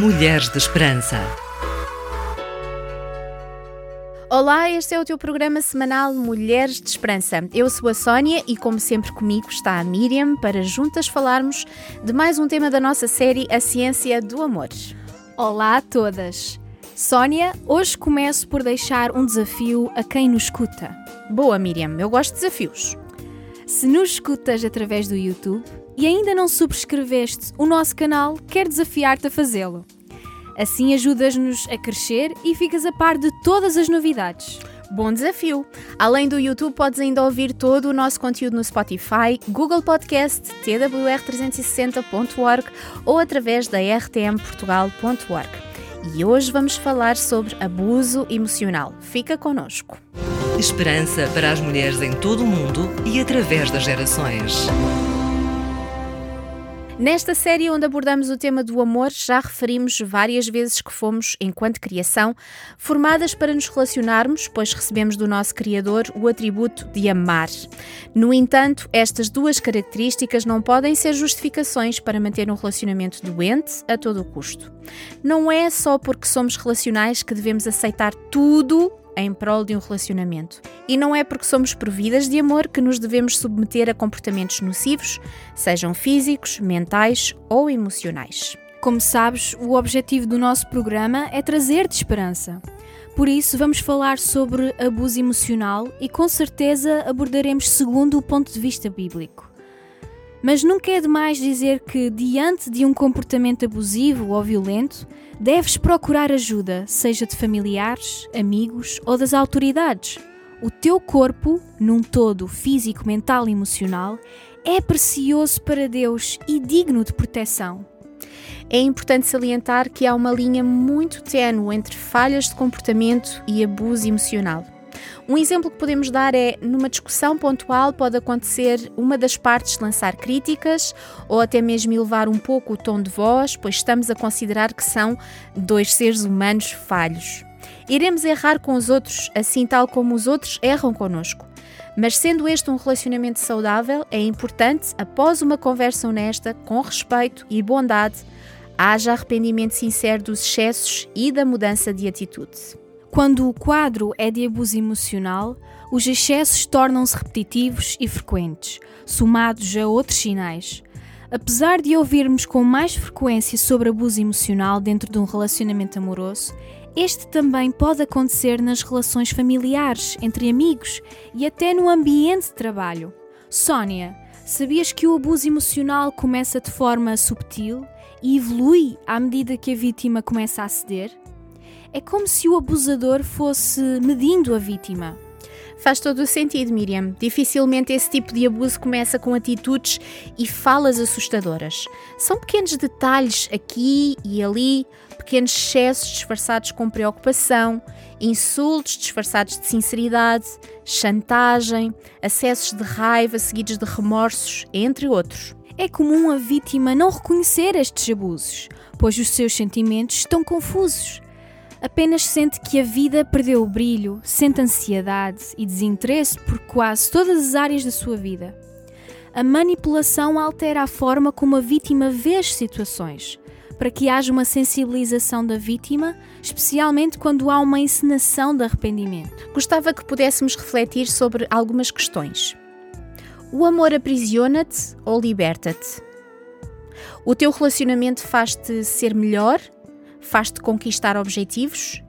Mulheres de Esperança. Olá, este é o teu programa semanal Mulheres de Esperança. Eu sou a Sónia e, como sempre, comigo está a Miriam para juntas falarmos de mais um tema da nossa série A Ciência do Amor. Olá a todas! Sónia, hoje começo por deixar um desafio a quem nos escuta. Boa, Miriam, eu gosto de desafios. Se nos escutas através do YouTube e ainda não subscreveste o nosso canal, quero desafiar-te a fazê-lo. Assim ajudas-nos a crescer e ficas a par de todas as novidades. Bom desafio! Além do YouTube, podes ainda ouvir todo o nosso conteúdo no Spotify, Google Podcast, twr360.org ou através da rtmportugal.org. E hoje vamos falar sobre abuso emocional. Fica connosco. Esperança para as mulheres em todo o mundo e através das gerações. Nesta série onde abordamos o tema do amor, já referimos várias vezes que fomos, enquanto criação, formadas para nos relacionarmos, pois recebemos do nosso Criador o atributo de amar. No entanto, estas duas características não podem ser justificações para manter um relacionamento doente a todo o custo. Não é só porque somos relacionais que devemos aceitar tudo em prol de um relacionamento. E não é porque somos providas de amor que nos devemos submeter a comportamentos nocivos, sejam físicos, mentais ou emocionais. Como sabes, o objetivo do nosso programa é trazer-te esperança. Por isso, vamos falar sobre abuso emocional e com certeza abordaremos segundo o ponto de vista bíblico. Mas nunca é demais dizer que, diante de um comportamento abusivo ou violento, deves procurar ajuda, seja de familiares, amigos ou das autoridades. O teu corpo, num todo físico, mental e emocional, é precioso para Deus e digno de proteção. É importante salientar que há uma linha muito ténue entre falhas de comportamento e abuso emocional. Um exemplo que podemos dar é, numa discussão pontual, pode acontecer uma das partes lançar críticas ou até mesmo elevar um pouco o tom de voz, pois estamos a considerar que são dois seres humanos falhos. Iremos errar com os outros, assim tal como os outros erram conosco. Mas sendo este um relacionamento saudável, é importante, após uma conversa honesta, com respeito e bondade, haja arrependimento sincero dos excessos e da mudança de atitude. Quando o quadro é de abuso emocional, os excessos tornam-se repetitivos e frequentes, somados a outros sinais. Apesar de ouvirmos com mais frequência sobre abuso emocional dentro de um relacionamento amoroso, este também pode acontecer nas relações familiares, entre amigos e até no ambiente de trabalho. Sónia, sabias que o abuso emocional começa de forma subtil e evolui à medida que a vítima começa a ceder? É como se o abusador fosse medindo a vítima. Faz todo o sentido, Miriam. Dificilmente esse tipo de abuso começa com atitudes e falas assustadoras. São pequenos detalhes aqui e ali, pequenos excessos disfarçados com preocupação, insultos disfarçados de sinceridade, chantagem, acessos de raiva seguidos de remorsos, entre outros. É comum a vítima não reconhecer estes abusos, pois os seus sentimentos estão confusos apenas sente que a vida perdeu o brilho, sente ansiedade e desinteresse por quase todas as áreas da sua vida. A manipulação altera a forma como a vítima vê as situações, para que haja uma sensibilização da vítima, especialmente quando há uma encenação de arrependimento. Gostava que pudéssemos refletir sobre algumas questões. O amor aprisiona-te ou liberta-te? O teu relacionamento faz-te ser melhor Faz-te conquistar objetivos?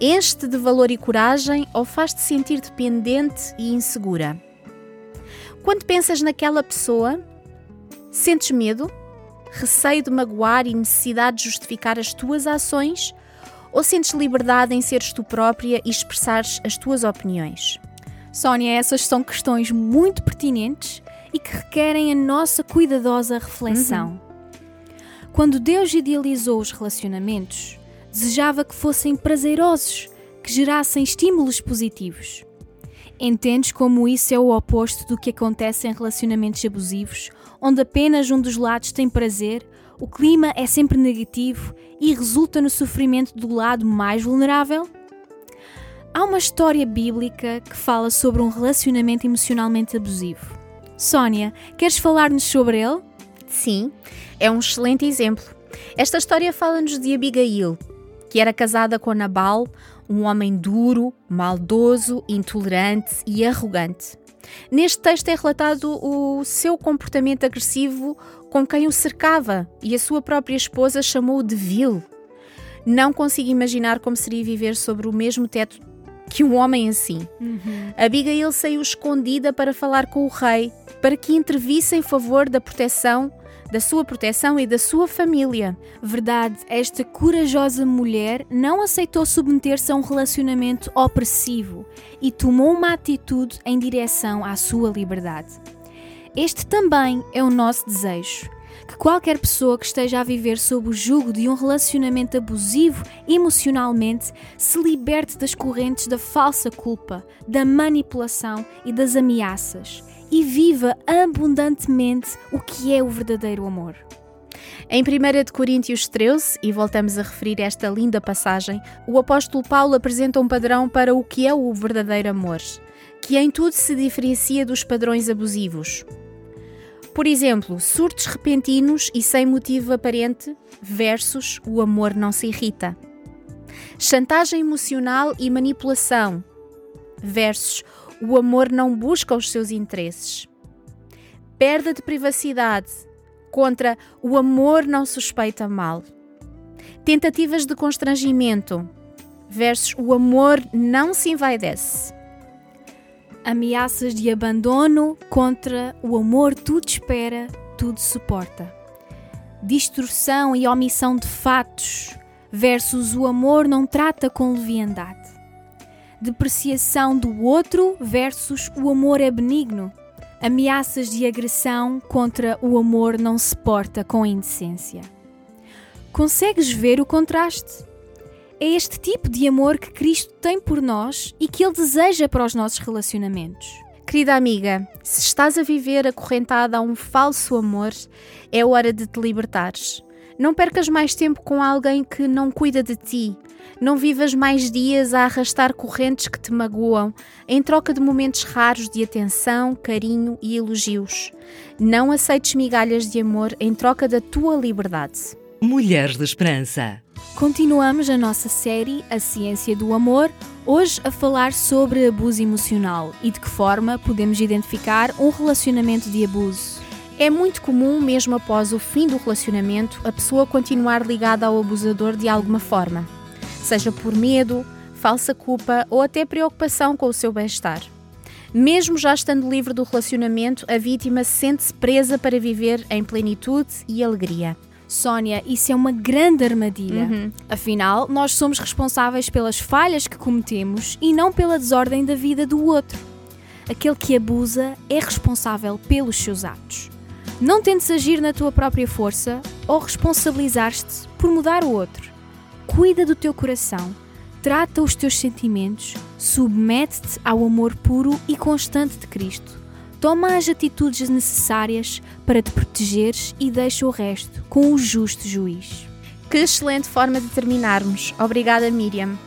Enche-te de valor e coragem ou faz-te sentir dependente e insegura? Quando pensas naquela pessoa, sentes medo, receio de magoar e necessidade de justificar as tuas ações? Ou sentes liberdade em seres tu própria e expressares as tuas opiniões? Sónia, essas são questões muito pertinentes e que requerem a nossa cuidadosa reflexão. Uhum. Quando Deus idealizou os relacionamentos, desejava que fossem prazerosos, que gerassem estímulos positivos. Entendes como isso é o oposto do que acontece em relacionamentos abusivos, onde apenas um dos lados tem prazer, o clima é sempre negativo e resulta no sofrimento do lado mais vulnerável? Há uma história bíblica que fala sobre um relacionamento emocionalmente abusivo. Sónia, queres falar-nos sobre ele? Sim, é um excelente exemplo. Esta história fala-nos de Abigail, que era casada com Nabal, um homem duro, maldoso, intolerante e arrogante. Neste texto é relatado o seu comportamento agressivo com quem o cercava e a sua própria esposa chamou-o de vil. Não consigo imaginar como seria viver sobre o mesmo teto que um homem assim. Uhum. Abigail saiu escondida para falar com o rei, para que intervisse em favor da proteção da sua proteção e da sua família. Verdade, esta corajosa mulher não aceitou submeter-se a um relacionamento opressivo e tomou uma atitude em direção à sua liberdade. Este também é o nosso desejo. Que qualquer pessoa que esteja a viver sob o jugo de um relacionamento abusivo emocionalmente se liberte das correntes da falsa culpa, da manipulação e das ameaças e viva abundantemente o que é o verdadeiro amor. Em 1 Coríntios 13, e voltamos a referir esta linda passagem, o apóstolo Paulo apresenta um padrão para o que é o verdadeiro amor, que em tudo se diferencia dos padrões abusivos. Por exemplo, surtos repentinos e sem motivo aparente versus o amor não se irrita. Chantagem emocional e manipulação versus o amor não busca os seus interesses. Perda de privacidade contra o amor não suspeita mal. Tentativas de constrangimento versus o amor não se envaidece. Ameaças de abandono contra o amor tudo espera, tudo suporta. Distorção e omissão de fatos versus o amor não trata com leviandade depreciação do outro versus o amor é benigno. Ameaças de agressão contra o amor não se porta com indecência. Consegues ver o contraste? É este tipo de amor que Cristo tem por nós e que Ele deseja para os nossos relacionamentos. Querida amiga, se estás a viver acorrentada a um falso amor, é hora de te libertares. Não percas mais tempo com alguém que não cuida de ti. Não vivas mais dias a arrastar correntes que te magoam, em troca de momentos raros de atenção, carinho e elogios. Não aceites migalhas de amor em troca da tua liberdade. Mulheres de Esperança. Continuamos a nossa série A Ciência do Amor, hoje a falar sobre abuso emocional e de que forma podemos identificar um relacionamento de abuso. É muito comum, mesmo após o fim do relacionamento, a pessoa continuar ligada ao abusador de alguma forma, seja por medo, falsa culpa ou até preocupação com o seu bem-estar. Mesmo já estando livre do relacionamento, a vítima sente-se presa para viver em plenitude e alegria. Sónia, isso é uma grande armadilha. Uhum. Afinal, nós somos responsáveis pelas falhas que cometemos e não pela desordem da vida do outro. Aquele que abusa é responsável pelos seus atos. Não tentes agir na tua própria força ou responsabilizar-te por mudar o outro. Cuida do teu coração, trata os teus sentimentos, submete-te ao amor puro e constante de Cristo. Toma as atitudes necessárias para te protegeres e deixa o resto com o justo juiz. Que excelente forma de terminarmos. Obrigada, Miriam.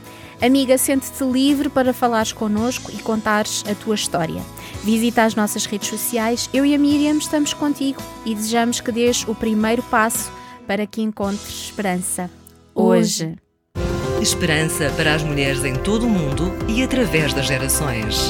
Amiga, sente-te livre para falares connosco e contares a tua história. Visita as nossas redes sociais, eu e a Miriam estamos contigo e desejamos que dês o primeiro passo para que encontres esperança. Hoje. Esperança para as mulheres em todo o mundo e através das gerações.